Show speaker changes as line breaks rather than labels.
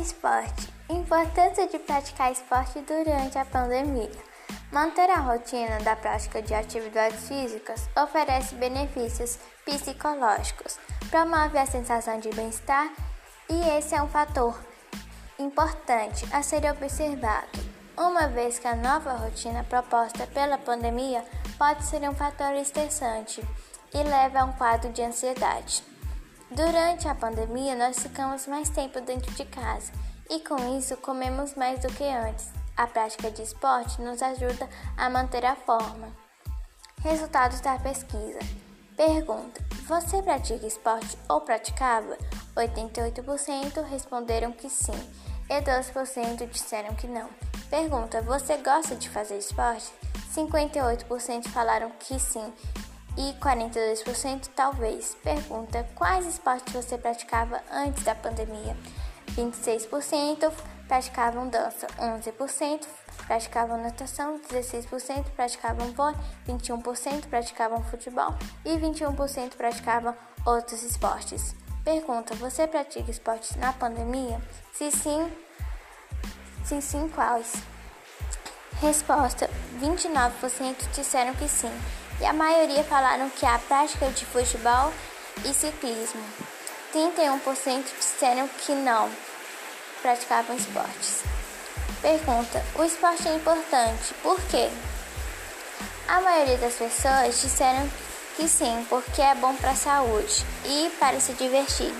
esporte. Importância de praticar esporte durante a pandemia. Manter a rotina da prática de atividades físicas oferece benefícios psicológicos, promove a sensação de bem-estar e esse é um fator importante a ser observado, uma vez que a nova rotina proposta pela pandemia pode ser um fator estressante e leva a um quadro de ansiedade. Durante a pandemia, nós ficamos mais tempo dentro de casa e com isso comemos mais do que antes. A prática de esporte nos ajuda a manter a forma. Resultados da pesquisa. Pergunta: Você pratica esporte ou praticava? 88% responderam que sim e 12% disseram que não. Pergunta: Você gosta de fazer esporte? 58% falaram que sim e 42% talvez. Pergunta: quais esportes você praticava antes da pandemia? 26% praticavam dança, 11% praticavam natação, 16% praticavam vôlei, 21% praticavam futebol e 21% praticavam outros esportes. Pergunta: você pratica esportes na pandemia? Se sim, se sim, quais? Resposta: 29% disseram que sim e a maioria falaram que a prática de futebol e ciclismo. 31% disseram que não praticavam esportes. Pergunta: O esporte é importante, por quê? A maioria das pessoas disseram que sim, porque é bom para a saúde e para se divertir.